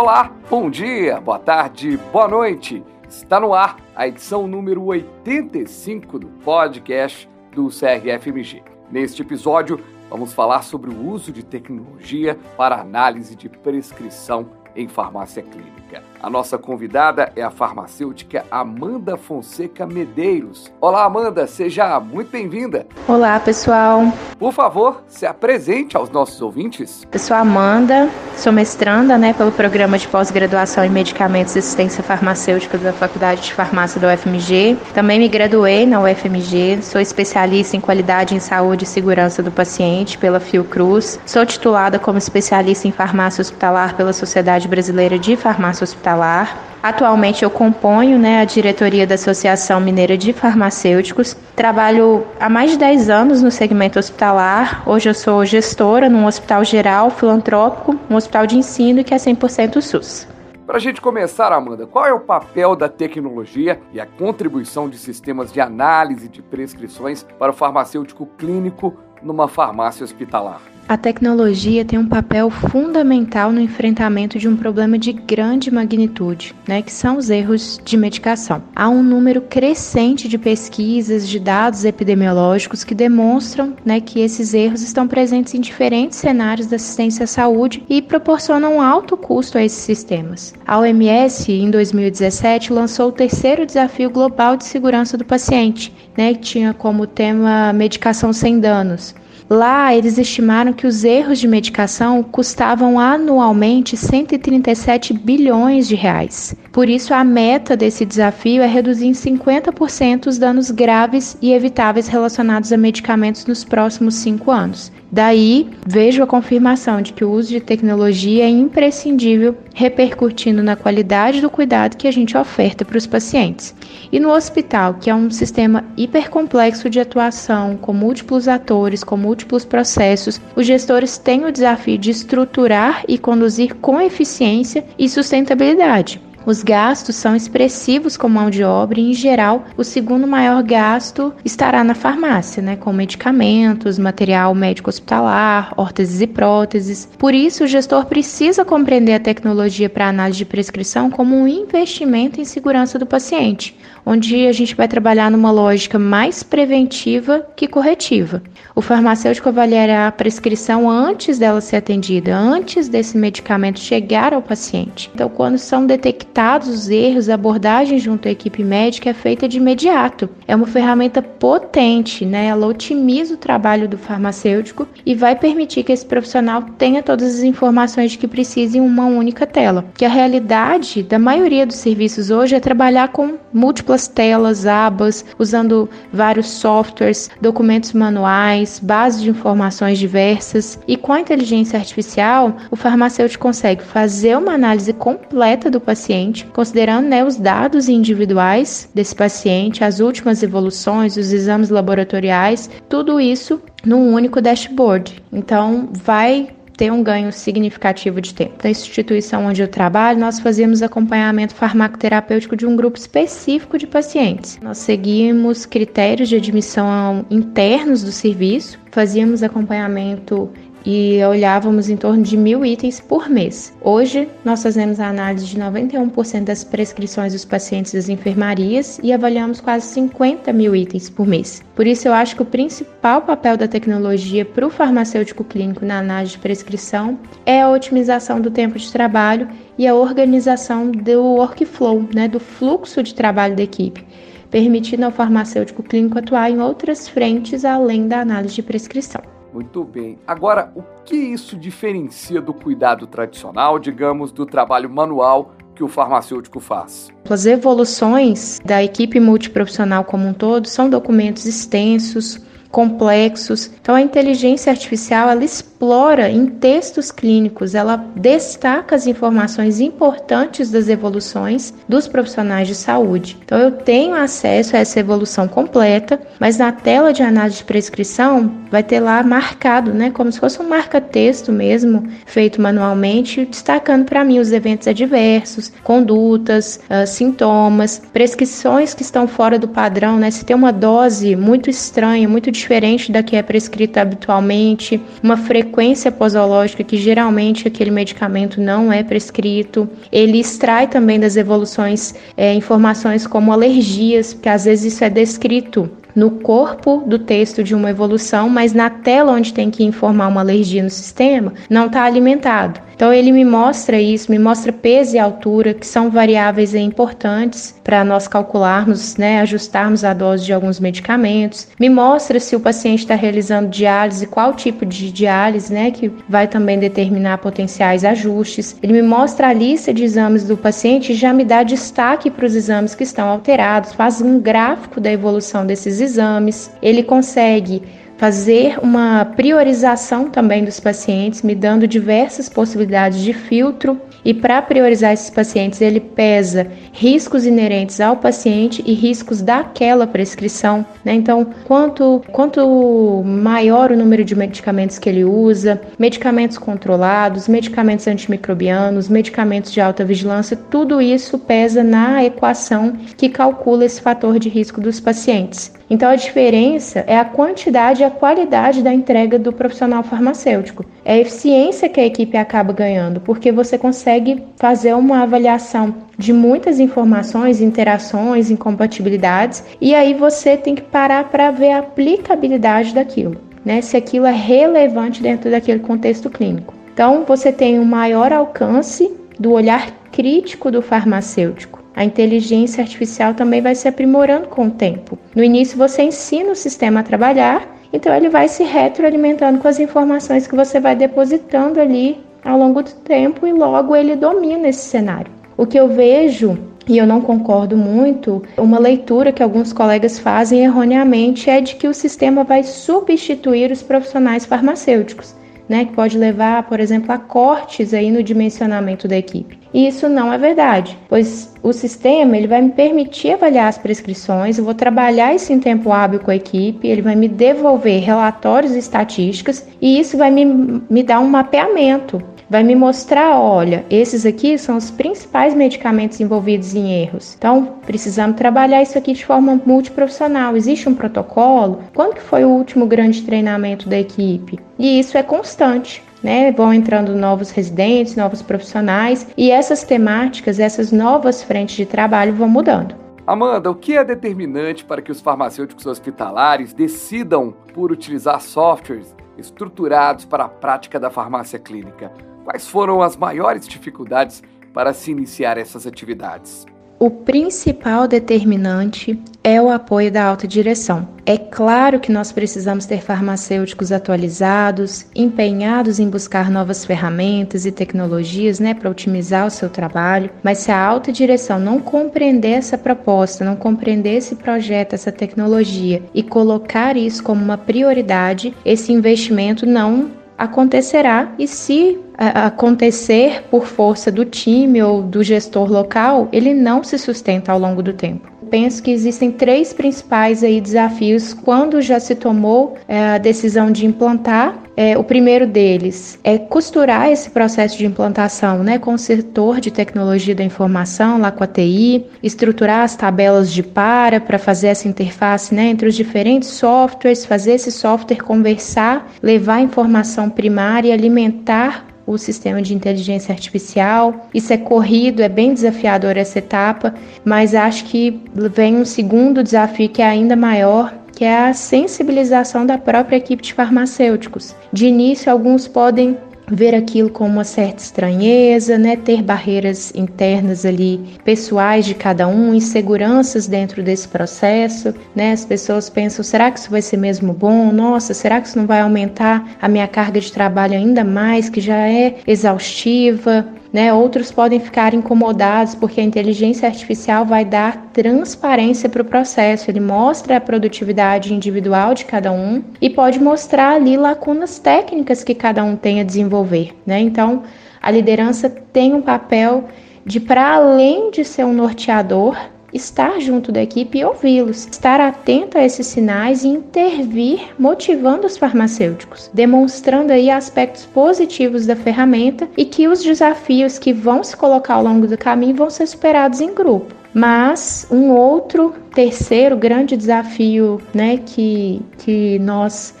Olá, bom dia, boa tarde, boa noite. Está no ar a edição número 85 do podcast do CRFMG. Neste episódio, vamos falar sobre o uso de tecnologia para análise de prescrição em farmácia clínica. A nossa convidada é a farmacêutica Amanda Fonseca Medeiros. Olá, Amanda, seja muito bem-vinda. Olá, pessoal. Por favor, se apresente aos nossos ouvintes. Eu sou Amanda, sou mestranda né, pelo programa de pós-graduação em medicamentos e assistência farmacêutica da Faculdade de Farmácia da UFMG. Também me graduei na UFMG, sou especialista em qualidade em saúde e segurança do paciente pela Fiocruz. Sou titulada como especialista em farmácia hospitalar pela Sociedade Brasileira de Farmácia Hospitalar hospitalar. Atualmente eu componho né, a diretoria da Associação Mineira de Farmacêuticos. Trabalho há mais de 10 anos no segmento hospitalar. Hoje eu sou gestora num hospital geral, filantrópico, um hospital de ensino que é 100% SUS. Para a gente começar, Amanda, qual é o papel da tecnologia e a contribuição de sistemas de análise de prescrições para o farmacêutico clínico numa farmácia hospitalar? A tecnologia tem um papel fundamental no enfrentamento de um problema de grande magnitude, né, que são os erros de medicação. Há um número crescente de pesquisas, de dados epidemiológicos que demonstram né, que esses erros estão presentes em diferentes cenários da assistência à saúde e proporcionam um alto custo a esses sistemas. A OMS, em 2017, lançou o terceiro desafio global de segurança do paciente, né, que tinha como tema medicação sem danos. Lá, eles estimaram que os erros de medicação custavam anualmente 137 bilhões de reais. Por isso, a meta desse desafio é reduzir em 50% os danos graves e evitáveis relacionados a medicamentos nos próximos cinco anos. Daí, vejo a confirmação de que o uso de tecnologia é imprescindível, repercutindo na qualidade do cuidado que a gente oferta para os pacientes. E no hospital, que é um sistema hipercomplexo de atuação, com múltiplos atores, com múltiplos processos, os gestores têm o desafio de estruturar e conduzir com eficiência e sustentabilidade. Os gastos são expressivos com mão de obra e, em geral, o segundo maior gasto estará na farmácia, né, com medicamentos, material médico hospitalar, órteses e próteses. Por isso, o gestor precisa compreender a tecnologia para análise de prescrição como um investimento em segurança do paciente, onde a gente vai trabalhar numa lógica mais preventiva que corretiva. O farmacêutico avaliará a prescrição antes dela ser atendida, antes desse medicamento chegar ao paciente. Então, quando são detectados os erros, a abordagem junto à equipe médica é feita de imediato. É uma ferramenta potente, né? Ela otimiza o trabalho do farmacêutico e vai permitir que esse profissional tenha todas as informações de que precisa em uma única tela. Que a realidade da maioria dos serviços hoje é trabalhar com múltiplas telas, abas, usando vários softwares, documentos manuais, bases de informações diversas. E com a inteligência artificial, o farmacêutico consegue fazer uma análise completa do paciente, considerando né, os dados individuais desse paciente, as últimas evoluções, os exames laboratoriais, tudo isso num único dashboard. Então, vai ter um ganho significativo de tempo. Na instituição onde eu trabalho, nós fazíamos acompanhamento farmacoterapêutico de um grupo específico de pacientes. Nós seguimos critérios de admissão internos do serviço, fazíamos acompanhamento e olhávamos em torno de mil itens por mês. Hoje, nós fazemos a análise de 91% das prescrições dos pacientes das enfermarias e avaliamos quase 50 mil itens por mês. Por isso, eu acho que o principal papel da tecnologia para o farmacêutico clínico na análise de prescrição é a otimização do tempo de trabalho e a organização do workflow, né, do fluxo de trabalho da equipe permitindo ao farmacêutico clínico atuar em outras frentes além da análise de prescrição. Muito bem. Agora, o que isso diferencia do cuidado tradicional, digamos, do trabalho manual que o farmacêutico faz? As evoluções da equipe multiprofissional como um todo são documentos extensos, complexos. Então a inteligência artificial ela explora em textos clínicos, ela destaca as informações importantes das evoluções dos profissionais de saúde. Então eu tenho acesso a essa evolução completa, mas na tela de análise de prescrição vai ter lá marcado, né, como se fosse um marca-texto mesmo, feito manualmente, destacando para mim os eventos adversos, condutas, uh, sintomas, prescrições que estão fora do padrão, né? Se tem uma dose muito estranha, muito diferente da que é prescrita habitualmente, uma frequência frequência posológica, que geralmente aquele medicamento não é prescrito. Ele extrai também das evoluções é, informações como alergias, porque às vezes isso é descrito no corpo do texto de uma evolução, mas na tela onde tem que informar uma alergia no sistema, não está alimentado. Então ele me mostra isso, me mostra peso e altura, que são variáveis importantes para nós calcularmos, né, ajustarmos a dose de alguns medicamentos. Me mostra se o paciente está realizando diálise, qual tipo de diálise, né, que vai também determinar potenciais ajustes. Ele me mostra a lista de exames do paciente e já me dá destaque para os exames que estão alterados, faz um gráfico da evolução desses exames. Ele consegue fazer uma priorização também dos pacientes, me dando diversas possibilidades de filtro. E para priorizar esses pacientes, ele pesa riscos inerentes ao paciente e riscos daquela prescrição. Né? Então, quanto, quanto maior o número de medicamentos que ele usa, medicamentos controlados, medicamentos antimicrobianos, medicamentos de alta vigilância, tudo isso pesa na equação que calcula esse fator de risco dos pacientes. Então a diferença é a quantidade a qualidade da entrega do profissional farmacêutico. É a eficiência que a equipe acaba ganhando, porque você consegue fazer uma avaliação de muitas informações, interações, incompatibilidades, e aí você tem que parar para ver a aplicabilidade daquilo, né? Se aquilo é relevante dentro daquele contexto clínico. Então você tem um maior alcance do olhar crítico do farmacêutico a inteligência artificial também vai se aprimorando com o tempo. No início você ensina o sistema a trabalhar, então ele vai se retroalimentando com as informações que você vai depositando ali ao longo do tempo e logo ele domina esse cenário. O que eu vejo e eu não concordo muito, uma leitura que alguns colegas fazem erroneamente é de que o sistema vai substituir os profissionais farmacêuticos né, que pode levar, por exemplo, a cortes aí no dimensionamento da equipe. E isso não é verdade, pois o sistema ele vai me permitir avaliar as prescrições, eu vou trabalhar isso em tempo hábil com a equipe, ele vai me devolver relatórios e estatísticas e isso vai me, me dar um mapeamento vai me mostrar, olha, esses aqui são os principais medicamentos envolvidos em erros. Então, precisamos trabalhar isso aqui de forma multiprofissional. Existe um protocolo? Quando que foi o último grande treinamento da equipe? E isso é constante. Né, vão entrando novos residentes, novos profissionais e essas temáticas, essas novas frentes de trabalho vão mudando. Amanda, o que é determinante para que os farmacêuticos hospitalares decidam por utilizar softwares estruturados para a prática da farmácia clínica? Quais foram as maiores dificuldades para se iniciar essas atividades? O principal determinante é o apoio da alta direção. É claro que nós precisamos ter farmacêuticos atualizados, empenhados em buscar novas ferramentas e tecnologias né, para otimizar o seu trabalho, mas se a alta direção não compreender essa proposta, não compreender esse projeto, essa tecnologia e colocar isso como uma prioridade, esse investimento não acontecerá e se acontecer por força do time ou do gestor local, ele não se sustenta ao longo do tempo penso que existem três principais aí desafios quando já se tomou é, a decisão de implantar. É, o primeiro deles é costurar esse processo de implantação né, com o setor de tecnologia da informação, lá com a TI, estruturar as tabelas de para para fazer essa interface né, entre os diferentes softwares, fazer esse software conversar, levar informação primária e alimentar o sistema de inteligência artificial. Isso é corrido, é bem desafiador essa etapa, mas acho que vem um segundo desafio que é ainda maior, que é a sensibilização da própria equipe de farmacêuticos. De início, alguns podem ver aquilo com uma certa estranheza, né? Ter barreiras internas ali, pessoais de cada um, inseguranças dentro desse processo, né? As pessoas pensam: será que isso vai ser mesmo bom? Nossa, será que isso não vai aumentar a minha carga de trabalho ainda mais, que já é exaustiva? Né? Outros podem ficar incomodados porque a inteligência artificial vai dar transparência para o processo. Ele mostra a produtividade individual de cada um e pode mostrar ali lacunas técnicas que cada um tem a desenvolver. Né? Então, a liderança tem um papel de, para além de ser um norteador, estar junto da equipe e ouvi-los, estar atento a esses sinais e intervir motivando os farmacêuticos, demonstrando aí aspectos positivos da ferramenta e que os desafios que vão se colocar ao longo do caminho vão ser superados em grupo. Mas um outro terceiro grande desafio, né, que, que nós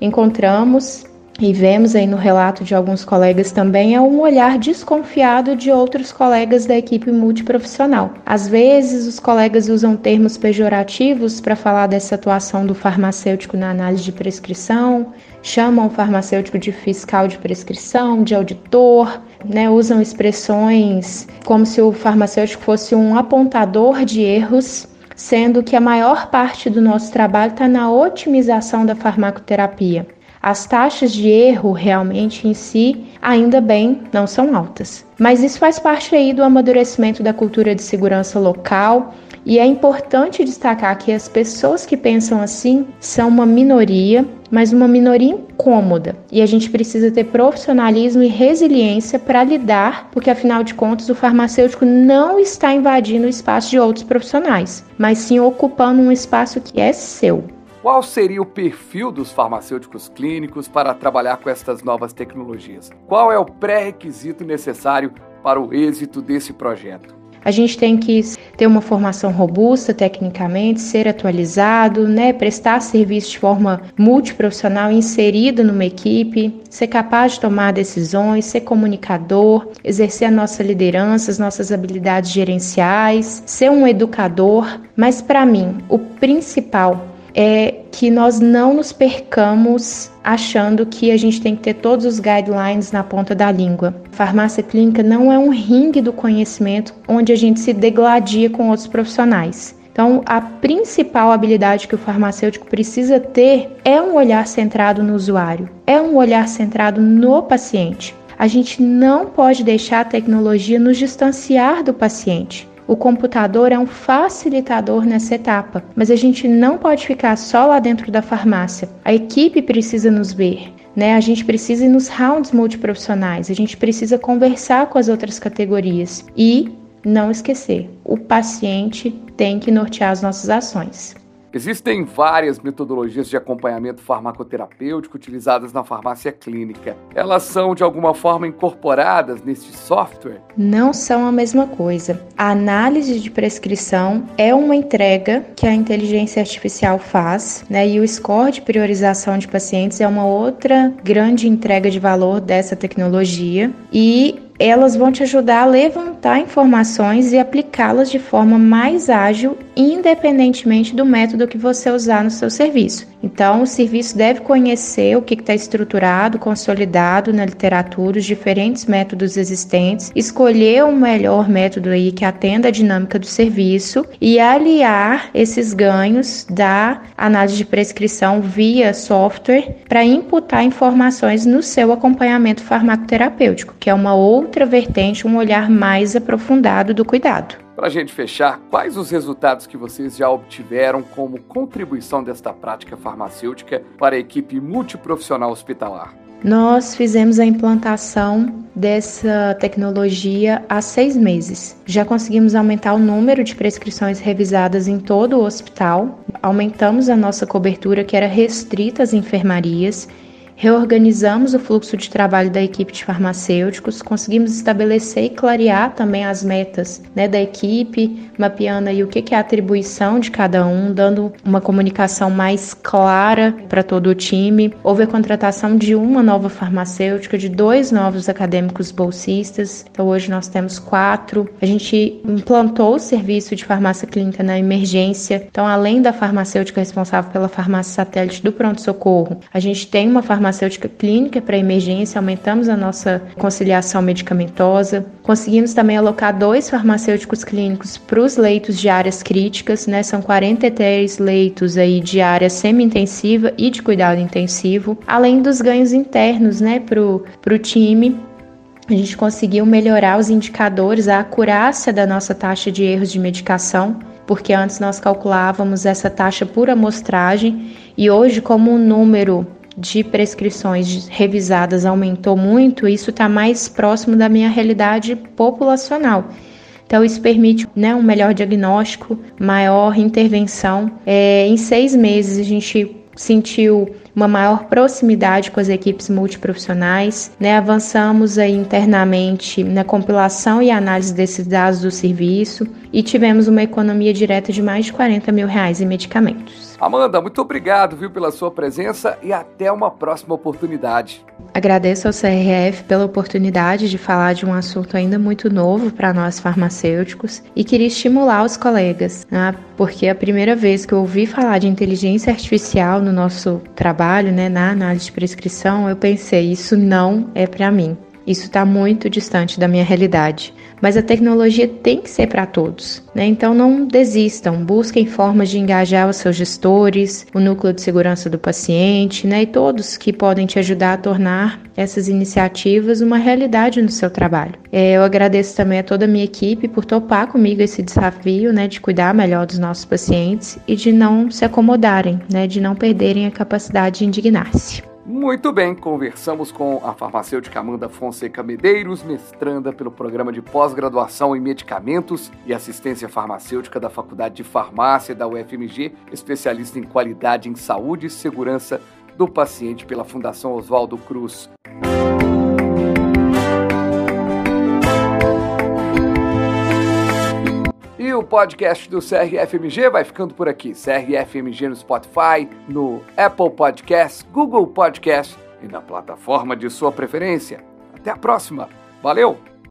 encontramos e vemos aí no relato de alguns colegas também, é um olhar desconfiado de outros colegas da equipe multiprofissional. Às vezes, os colegas usam termos pejorativos para falar dessa atuação do farmacêutico na análise de prescrição, chamam o farmacêutico de fiscal de prescrição, de auditor, né, usam expressões como se o farmacêutico fosse um apontador de erros sendo que a maior parte do nosso trabalho está na otimização da farmacoterapia. As taxas de erro realmente em si, ainda bem, não são altas. Mas isso faz parte aí do amadurecimento da cultura de segurança local e é importante destacar que as pessoas que pensam assim são uma minoria, mas uma minoria incômoda. E a gente precisa ter profissionalismo e resiliência para lidar, porque afinal de contas o farmacêutico não está invadindo o espaço de outros profissionais, mas sim ocupando um espaço que é seu. Qual seria o perfil dos farmacêuticos clínicos para trabalhar com estas novas tecnologias? Qual é o pré-requisito necessário para o êxito desse projeto? A gente tem que ter uma formação robusta tecnicamente, ser atualizado, né, prestar serviço de forma multiprofissional, inserido numa equipe, ser capaz de tomar decisões, ser comunicador, exercer a nossa liderança, as nossas habilidades gerenciais, ser um educador. Mas para mim, o principal é que nós não nos percamos achando que a gente tem que ter todos os guidelines na ponta da língua. Farmácia clínica não é um ringue do conhecimento onde a gente se degladia com outros profissionais. Então, a principal habilidade que o farmacêutico precisa ter é um olhar centrado no usuário, é um olhar centrado no paciente. A gente não pode deixar a tecnologia nos distanciar do paciente. O computador é um facilitador nessa etapa, mas a gente não pode ficar só lá dentro da farmácia. A equipe precisa nos ver. Né? A gente precisa ir nos rounds multiprofissionais, a gente precisa conversar com as outras categorias e não esquecer, o paciente tem que nortear as nossas ações. Existem várias metodologias de acompanhamento farmacoterapêutico utilizadas na farmácia clínica. Elas são de alguma forma incorporadas neste software? Não são a mesma coisa. A análise de prescrição é uma entrega que a inteligência artificial faz, né? E o score de priorização de pacientes é uma outra grande entrega de valor dessa tecnologia. E elas vão te ajudar a levantar informações e aplicá-las de forma mais ágil, independentemente do método que você usar no seu serviço. Então, o serviço deve conhecer o que está estruturado, consolidado na literatura, os diferentes métodos existentes, escolher o melhor método aí que atenda a dinâmica do serviço e aliar esses ganhos da análise de prescrição via software para imputar informações no seu acompanhamento farmacoterapêutico, que é uma outra vertente, um olhar mais aprofundado do cuidado. Para a gente fechar, quais os resultados que vocês já obtiveram como contribuição desta prática farmacêutica para a equipe multiprofissional hospitalar? Nós fizemos a implantação dessa tecnologia há seis meses. Já conseguimos aumentar o número de prescrições revisadas em todo o hospital, aumentamos a nossa cobertura, que era restrita às enfermarias, reorganizamos o fluxo de trabalho da equipe de farmacêuticos, conseguimos estabelecer e clarear também as metas né, da equipe, mapeando aí o que é a atribuição de cada um, dando uma comunicação mais clara para todo o time. Houve a contratação de uma nova farmacêutica, de dois novos acadêmicos bolsistas, então hoje nós temos quatro. A gente implantou o serviço de farmácia clínica na emergência, então além da farmacêutica responsável pela farmácia satélite do pronto-socorro, a gente tem uma farmacêutica farmacêutica clínica para emergência, aumentamos a nossa conciliação medicamentosa. Conseguimos também alocar dois farmacêuticos clínicos para os leitos de áreas críticas, né? São 43 leitos aí de área semi-intensiva e de cuidado intensivo, além dos ganhos internos, né, para o time a gente conseguiu melhorar os indicadores, a acurácia da nossa taxa de erros de medicação, porque antes nós calculávamos essa taxa por amostragem e hoje, como o número de prescrições revisadas aumentou muito, isso está mais próximo da minha realidade populacional. Então, isso permite né, um melhor diagnóstico, maior intervenção. É, em seis meses, a gente sentiu uma maior proximidade com as equipes multiprofissionais, né? avançamos aí internamente na compilação e análise desses dados do serviço e tivemos uma economia direta de mais de 40 mil reais em medicamentos. Amanda, muito obrigado viu, pela sua presença e até uma próxima oportunidade. Agradeço ao CRF pela oportunidade de falar de um assunto ainda muito novo para nós farmacêuticos e queria estimular os colegas, né, porque a primeira vez que eu ouvi falar de inteligência artificial no nosso trabalho, né, na análise de prescrição, eu pensei: isso não é para mim. Isso está muito distante da minha realidade. Mas a tecnologia tem que ser para todos. Né? Então não desistam, busquem formas de engajar os seus gestores, o núcleo de segurança do paciente né? e todos que podem te ajudar a tornar essas iniciativas uma realidade no seu trabalho. É, eu agradeço também a toda a minha equipe por topar comigo esse desafio né? de cuidar melhor dos nossos pacientes e de não se acomodarem, né? de não perderem a capacidade de indignar-se. Muito bem, conversamos com a farmacêutica Amanda Fonseca Medeiros, mestranda pelo programa de pós-graduação em medicamentos e assistência farmacêutica da Faculdade de Farmácia da UFMG, especialista em qualidade em saúde e segurança do paciente pela Fundação Oswaldo Cruz. O podcast do CRFMG vai ficando por aqui. CRFMG no Spotify, no Apple Podcast, Google Podcast e na plataforma de sua preferência. Até a próxima. Valeu!